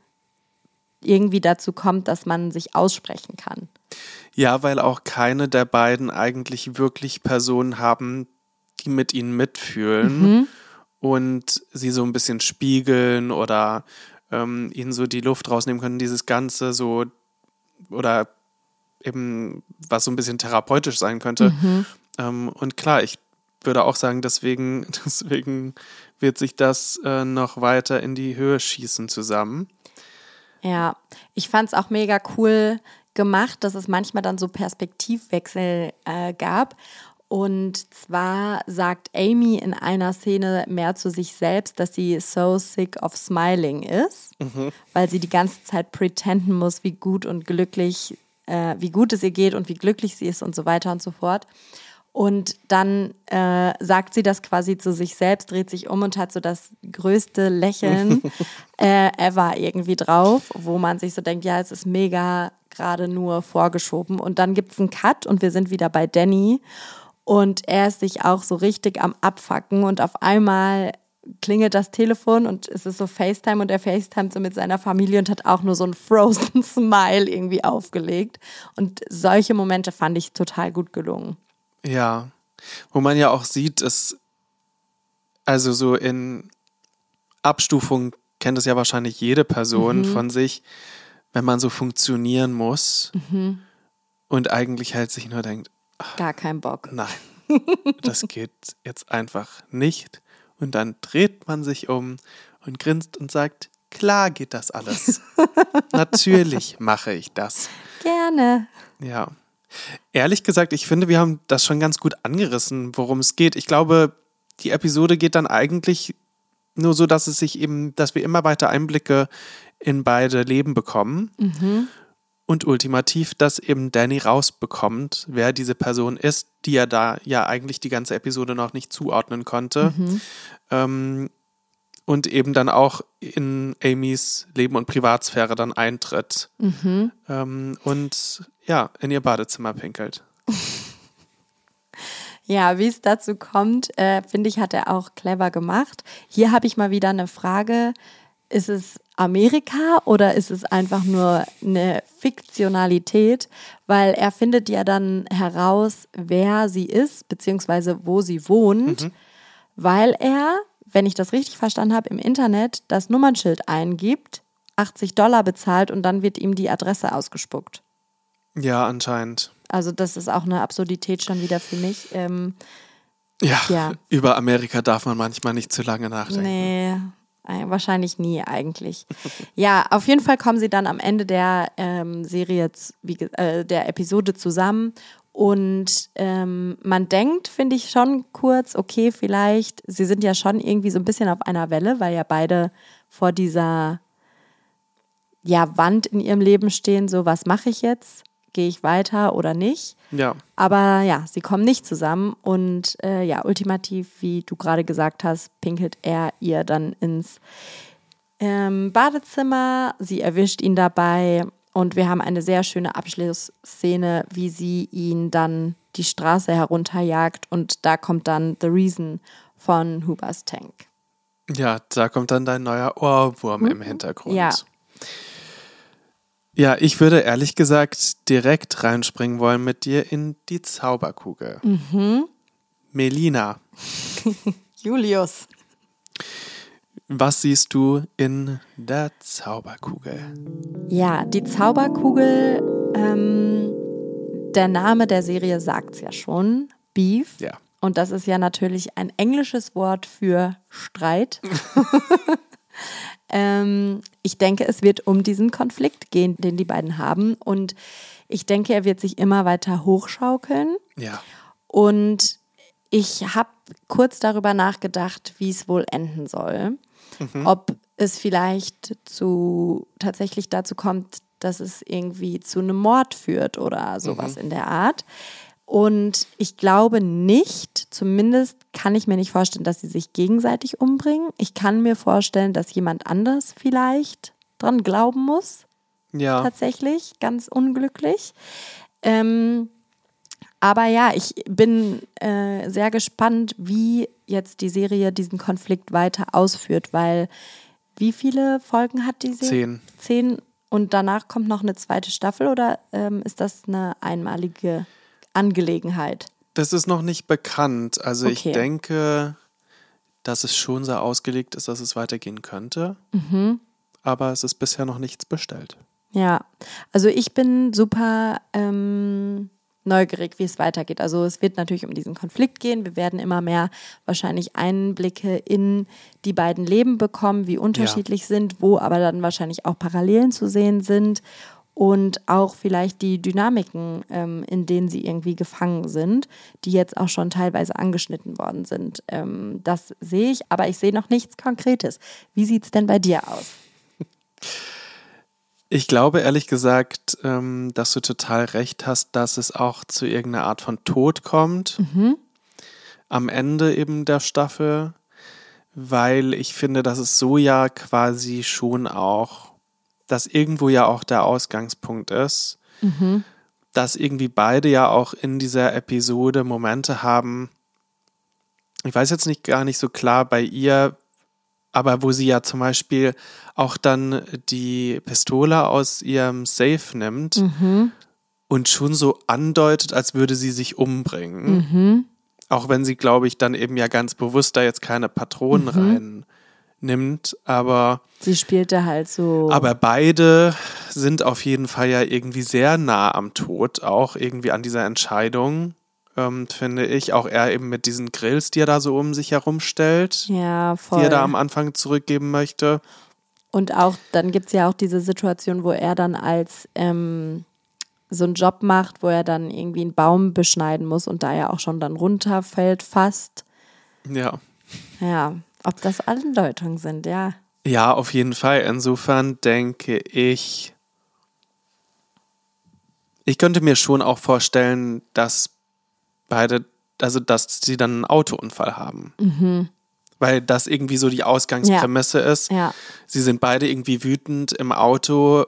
irgendwie dazu kommt, dass man sich aussprechen kann. Ja, weil auch keine der beiden eigentlich wirklich Personen haben, die mit ihnen mitfühlen und sie so ein bisschen spiegeln oder ähm, ihnen so die Luft rausnehmen können, dieses Ganze so oder eben was so ein bisschen therapeutisch sein könnte. Ähm, und klar, ich würde auch sagen, deswegen, deswegen wird sich das äh, noch weiter in die Höhe schießen zusammen. Ja, ich fand es auch mega cool gemacht, dass es manchmal dann so Perspektivwechsel äh, gab. Und zwar sagt Amy in einer Szene mehr zu sich selbst, dass sie so sick of smiling ist, weil sie die ganze Zeit pretenden muss, wie gut und glücklich, äh, wie gut es ihr geht und wie glücklich sie ist und so weiter und so fort. Und dann äh, sagt sie das quasi zu sich selbst, dreht sich um und hat so das größte Lächeln äh, ever irgendwie drauf, wo man sich so denkt, ja, es ist mega gerade nur vorgeschoben. Und dann gibt es einen Cut und wir sind wieder bei Danny. Und er ist sich auch so richtig am Abfacken und auf einmal klingelt das Telefon und es ist so FaceTime und er FaceTime so mit seiner Familie und hat auch nur so ein Frozen Smile irgendwie aufgelegt. Und solche Momente fand ich total gut gelungen. Ja, wo man ja auch sieht, dass also so in Abstufung kennt es ja wahrscheinlich jede Person von sich, wenn man so funktionieren muss und eigentlich halt sich nur denkt, Gar kein Bock. nein, das geht jetzt einfach nicht. Und dann dreht man sich um und grinst und sagt, klar geht das alles. Natürlich mache ich das. Gerne. Ja. Ehrlich gesagt, ich finde, wir haben das schon ganz gut angerissen, worum es geht. Ich glaube, die Episode geht dann eigentlich nur so, dass es sich eben, dass wir immer weiter Einblicke in beide Leben bekommen. Und ultimativ, dass eben Danny rausbekommt, wer diese Person ist, die er da ja eigentlich die ganze Episode noch nicht zuordnen konnte. Ähm, und eben dann auch in Amys Leben und Privatsphäre dann eintritt Mhm. ähm, und ja, in ihr Badezimmer pinkelt. Ja, wie es dazu kommt, äh, finde ich, hat er auch clever gemacht. Hier habe ich mal wieder eine Frage. Ist es Amerika oder ist es einfach nur eine Fiktionalität? Weil er findet ja dann heraus, wer sie ist, beziehungsweise wo sie wohnt, weil er, wenn ich das richtig verstanden habe, im Internet das Nummernschild eingibt, 80 Dollar bezahlt und dann wird ihm die Adresse ausgespuckt. Ja, anscheinend. Also das ist auch eine Absurdität schon wieder für mich. Ähm, Ja, Ja. über Amerika darf man manchmal nicht zu lange nachdenken. Nee, wahrscheinlich nie eigentlich. ja, auf jeden Fall kommen sie dann am Ende der ähm, Serie, wie, äh, der Episode zusammen. Und ähm, man denkt, finde ich schon kurz, okay, vielleicht, sie sind ja schon irgendwie so ein bisschen auf einer Welle, weil ja beide vor dieser ja, Wand in ihrem Leben stehen, so was mache ich jetzt? Gehe ich weiter oder nicht? Ja, Aber ja, sie kommen nicht zusammen und äh, ja, ultimativ, wie du gerade gesagt hast, pinkelt er ihr dann ins ähm, Badezimmer. Sie erwischt ihn dabei und wir haben eine sehr schöne Abschlussszene, wie sie ihn dann die Straße herunterjagt und da kommt dann The Reason von Hubers Tank. ja, da kommt dann dein neuer Ohrwurm im Hintergrund. Mhm. Ja. Ja, ich würde ehrlich gesagt direkt reinspringen wollen mit dir in die Zauberkugel. Mhm. Melina, Julius. was siehst du in der Zauberkugel? Ja, die Zauberkugel, ähm, der Name der Serie sagt's ja schon, Beef. Ja. Und das ist ja natürlich ein englisches Wort für Streit. ähm, ich denke, es wird um diesen Konflikt gehen, den die beiden haben. Und ich denke, er wird sich immer weiter hochschaukeln. Ja. Und ich habe kurz darüber nachgedacht, wie es wohl enden soll. Ob es vielleicht zu tatsächlich dazu kommt, dass es irgendwie zu einem Mord führt oder sowas in der Art. Und ich glaube nicht, zumindest kann ich mir nicht vorstellen, dass sie sich gegenseitig umbringen. Ich kann mir vorstellen, dass jemand anders vielleicht dran glauben muss Ja. tatsächlich, ganz unglücklich. Ähm, aber ja, ich bin äh, sehr gespannt, wie jetzt die Serie diesen Konflikt weiter ausführt, weil wie viele Folgen hat die Serie? Zehn. Zehn. Und danach kommt noch eine zweite Staffel oder ähm, ist das eine einmalige Angelegenheit? Das ist noch nicht bekannt. Also ich Okay. denke, dass es schon so ausgelegt ist, dass es weitergehen könnte. Mhm. Aber es ist bisher noch nichts bestellt. Ja, also ich bin super ähm, neugierig, wie es weitergeht. Also es wird natürlich um diesen Konflikt gehen. Wir werden immer mehr wahrscheinlich Einblicke in die beiden Leben bekommen, wie unterschiedlich sind, wo aber dann wahrscheinlich auch Parallelen zu sehen sind und auch vielleicht die Dynamiken, ähm, in denen sie irgendwie gefangen sind, die jetzt auch schon teilweise angeschnitten worden sind. Ähm, das sehe ich, aber ich sehe noch nichts Konkretes. Wie sieht es denn bei dir aus? Ich glaube ehrlich gesagt, ähm, dass du total recht hast, dass es auch zu irgendeiner Art von Tod kommt. Am Ende eben der Staffel, weil ich finde, dass es so ja quasi schon auch, dass irgendwo ja auch der Ausgangspunkt ist, dass irgendwie beide ja auch in dieser Episode Momente haben. Ich weiß jetzt nicht gar nicht so klar bei ihr, aber wo sie ja zum Beispiel auch dann die Pistole aus ihrem Safe nimmt und schon so andeutet, als würde sie sich umbringen. Auch wenn sie, glaube ich, dann eben ja ganz bewusst da jetzt keine Patronen rein nimmt, aber, Sie spielte halt so. aber beide sind auf jeden Fall ja irgendwie sehr nah am Tod, auch irgendwie an dieser Entscheidung, ähm, finde ich. Auch er eben mit diesen Grills, die er da so um sich herumstellt, ja, voll. die er da am Anfang zurückgeben möchte. Und auch, dann gibt es ja auch diese Situation, wo er dann als ähm, so einen Job macht, wo er dann irgendwie einen Baum beschneiden muss und da ja auch schon dann runterfällt fast. Ja. Ja, ob das Andeutungen sind, ja. Ja, auf jeden Fall. Insofern denke ich, ich könnte mir schon auch vorstellen, dass beide, also dass sie dann einen Autounfall haben. weil das irgendwie so die Ausgangsprämisse ja. ist. Ja. Sie sind beide irgendwie wütend im Auto,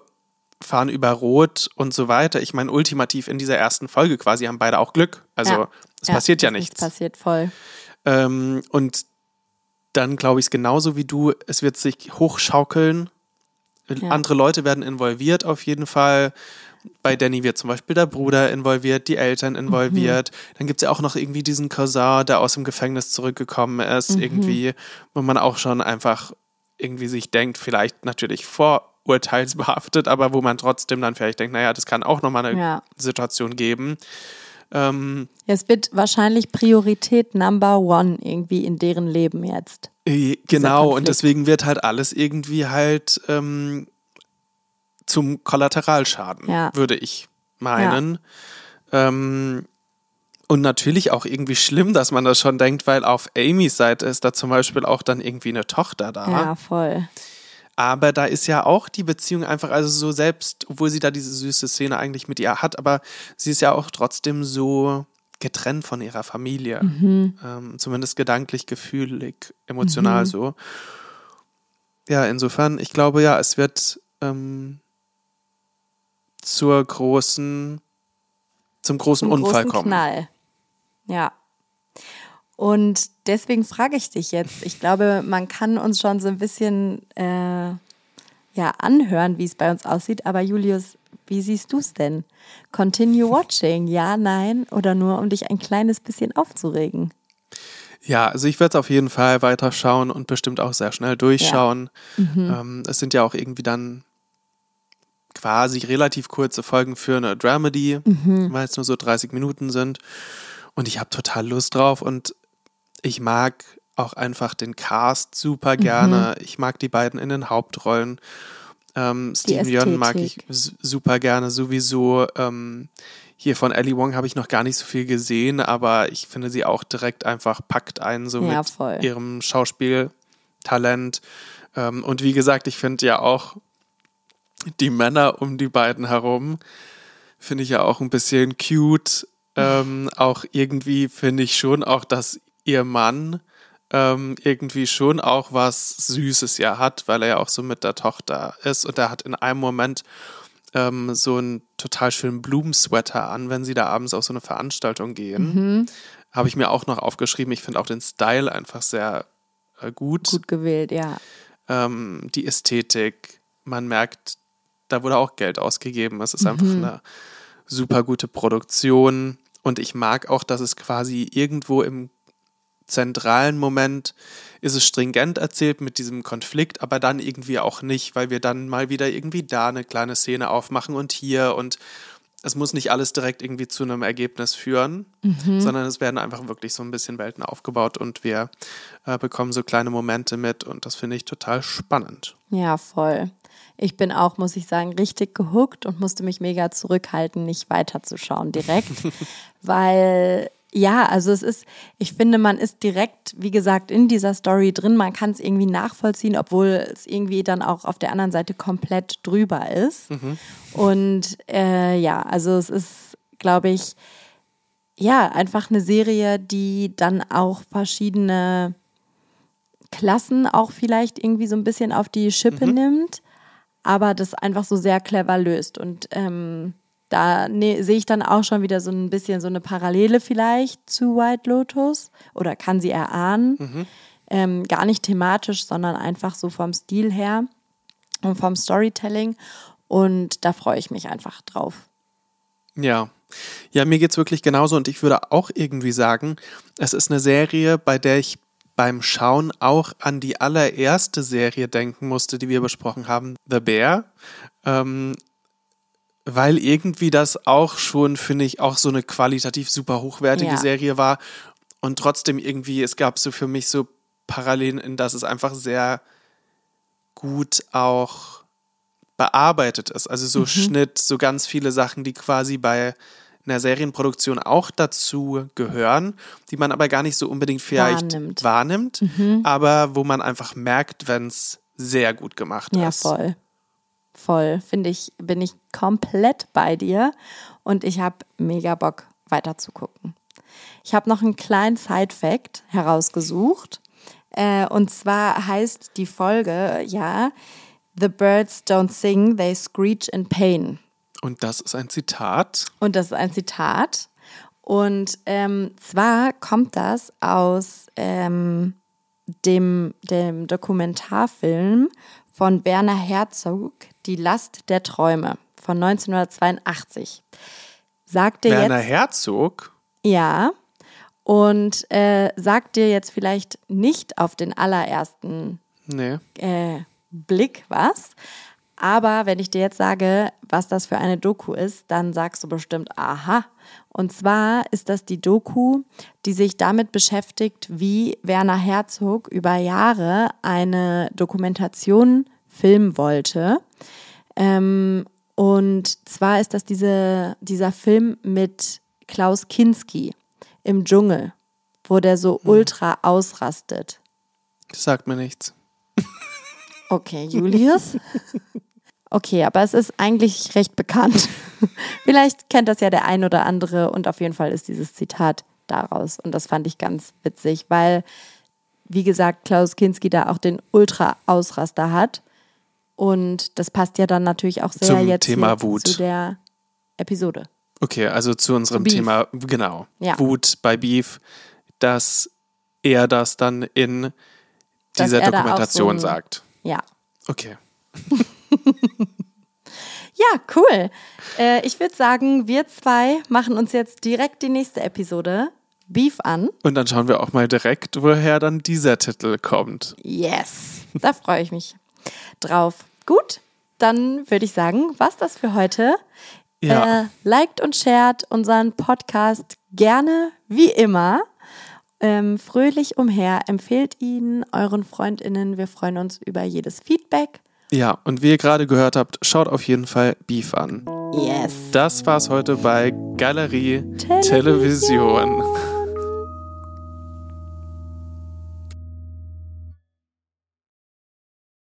fahren über Rot und so weiter. Ich meine, ultimativ in dieser ersten Folge quasi haben beide auch Glück. Also ja. es passiert ja nichts. Es passiert voll. Ähm, und dann glaube ich es genauso wie du, es wird sich hochschaukeln. Andere Leute werden involviert auf jeden Fall. Bei Danny wird zum Beispiel der Bruder involviert, die Eltern involviert. Mhm. Dann gibt es ja auch noch irgendwie diesen Cousin, der aus dem Gefängnis zurückgekommen ist, mhm. irgendwie, wo man auch schon einfach irgendwie sich denkt, vielleicht natürlich vorurteilsbehaftet, aber wo man trotzdem dann vielleicht denkt, naja, das kann auch nochmal eine ja. Situation geben. Ähm, es wird wahrscheinlich Priorität Number One irgendwie in deren Leben jetzt. Äh, genau, und deswegen wird halt alles irgendwie halt ähm, zum Kollateralschaden, ja. würde ich meinen. Ja. Ähm, und natürlich auch irgendwie schlimm, dass man das schon denkt, weil auf Amys Seite ist da zum Beispiel auch dann irgendwie eine Tochter da. Ja, voll. Aber da ist ja auch die Beziehung einfach, also so selbst, obwohl sie da diese süße Szene eigentlich mit ihr hat, aber sie ist ja auch trotzdem so getrennt von ihrer Familie. Mhm. Ähm, zumindest gedanklich, gefühlig, emotional mhm. so. Ja, insofern, ich glaube ja, es wird ähm, zur großen, zum großen zum Unfall großen kommen. Knall. Ja. Und deswegen frage ich dich jetzt. Ich glaube, man kann uns schon so ein bisschen äh, ja, anhören, wie es bei uns aussieht. Aber Julius, wie siehst du es denn? Continue watching, ja, nein oder nur, um dich ein kleines bisschen aufzuregen? Ja, also ich werde es auf jeden Fall weiterschauen und bestimmt auch sehr schnell durchschauen. Ja. Mhm. Ähm, es sind ja auch irgendwie dann quasi relativ kurze Folgen für eine Dramedy, mhm. weil es nur so 30 Minuten sind. Und ich habe total Lust drauf und ich mag auch einfach den Cast super gerne. Mhm. Ich mag die beiden in den Hauptrollen. Ähm, Steven Yeun mag ich super gerne sowieso. Ähm, hier von Ellie Wong habe ich noch gar nicht so viel gesehen, aber ich finde sie auch direkt einfach packt ein, so ja, mit voll. ihrem Schauspieltalent. Ähm, und wie gesagt, ich finde ja auch die Männer um die beiden herum, finde ich ja auch ein bisschen cute. Ähm, auch irgendwie finde ich schon auch, dass ihr Mann ähm, irgendwie schon auch was Süßes ja hat, weil er ja auch so mit der Tochter ist und er hat in einem Moment ähm, so einen total schönen Blumensweater an, wenn sie da abends auf so eine Veranstaltung gehen. Mhm. Habe ich mir auch noch aufgeschrieben. Ich finde auch den Style einfach sehr äh, gut. Gut gewählt, ja. Ähm, die Ästhetik, man merkt, da wurde auch Geld ausgegeben. Es ist mhm. einfach eine super gute Produktion. Und ich mag auch, dass es quasi irgendwo im zentralen Moment ist es stringent erzählt mit diesem Konflikt, aber dann irgendwie auch nicht, weil wir dann mal wieder irgendwie da eine kleine Szene aufmachen und hier und es muss nicht alles direkt irgendwie zu einem Ergebnis führen, mhm. sondern es werden einfach wirklich so ein bisschen Welten aufgebaut und wir äh, bekommen so kleine Momente mit und das finde ich total spannend. Ja, voll. Ich bin auch, muss ich sagen, richtig gehuckt und musste mich mega zurückhalten, nicht weiterzuschauen direkt, weil ja, also es ist, ich finde, man ist direkt, wie gesagt, in dieser Story drin. Man kann es irgendwie nachvollziehen, obwohl es irgendwie dann auch auf der anderen Seite komplett drüber ist. Mhm. Und äh, ja, also es ist, glaube ich, ja, einfach eine Serie, die dann auch verschiedene Klassen auch vielleicht irgendwie so ein bisschen auf die Schippe mhm. nimmt, aber das einfach so sehr clever löst. Und ähm, da ne, sehe ich dann auch schon wieder so ein bisschen so eine Parallele vielleicht zu White Lotus oder kann sie erahnen. Mhm. Ähm, gar nicht thematisch, sondern einfach so vom Stil her und vom Storytelling. Und da freue ich mich einfach drauf. Ja. Ja, mir geht es wirklich genauso und ich würde auch irgendwie sagen, es ist eine Serie, bei der ich beim Schauen auch an die allererste Serie denken musste, die wir besprochen haben, The Bear. Ähm, weil irgendwie das auch schon, finde ich, auch so eine qualitativ super hochwertige ja. Serie war. Und trotzdem irgendwie, es gab so für mich so Parallelen, in dass es einfach sehr gut auch bearbeitet ist. Also so mhm. Schnitt, so ganz viele Sachen, die quasi bei einer Serienproduktion auch dazu gehören, die man aber gar nicht so unbedingt vielleicht wahrnimmt, wahrnimmt mhm. aber wo man einfach merkt, wenn es sehr gut gemacht ja, ist. Ja, voll voll. Finde ich, bin ich komplett bei dir und ich habe mega Bock weiter zu gucken. Ich habe noch einen kleinen Side-Fact herausgesucht. Äh, und zwar heißt die Folge, ja, The Birds Don't Sing, They Screech in Pain. Und das ist ein Zitat. Und das ist ein Zitat. Und ähm, zwar kommt das aus ähm, dem, dem Dokumentarfilm von Werner Herzog, Die Last der Träume von 1982. Sagt dir Werner jetzt, Herzog? ja, und äh, sagt dir jetzt vielleicht nicht auf den allerersten Nee. äh, Blick was. Aber wenn ich dir jetzt sage, was das für eine Doku ist, dann sagst du bestimmt, aha. Und zwar ist das die Doku, die sich damit beschäftigt, wie Werner Herzog über Jahre eine Dokumentation filmen wollte. Ähm, und zwar ist das diese, dieser Film mit Klaus Kinski im Dschungel, wo der so ultra ausrastet. Das sagt mir nichts. Okay, Julius. Okay, aber es ist eigentlich recht bekannt. Vielleicht kennt das ja der ein oder andere und auf jeden Fall ist dieses Zitat daraus. Und das fand ich ganz witzig, weil, wie gesagt, Klaus Kinski da auch den Ultra-Ausraster hat. Und das passt ja dann natürlich auch sehr Zum jetzt Thema hier Wut. zu der Episode. Okay, also zu unserem Beef. Thema, genau, Ja. Wut bei Beef, dass er das dann in Dass dieser er Dokumentation so ein- sagt. Ja. Okay. Ja, cool. Äh, ich würde sagen, wir zwei machen uns jetzt direkt die nächste Episode Beef an. Und dann schauen wir auch mal direkt, woher dann dieser Titel kommt. Yes, da freue ich mich drauf. Gut, dann würde ich sagen, was das für heute. Ja. Äh, liked und shared unseren Podcast gerne, wie immer. Ähm, fröhlich umher. Empfehlt ihn euren FreundInnen. Wir freuen uns über jedes Feedback. Ja, und wie ihr gerade gehört habt, schaut auf jeden Fall Beef an. Yes. Das war's heute bei Galerie Television. Television.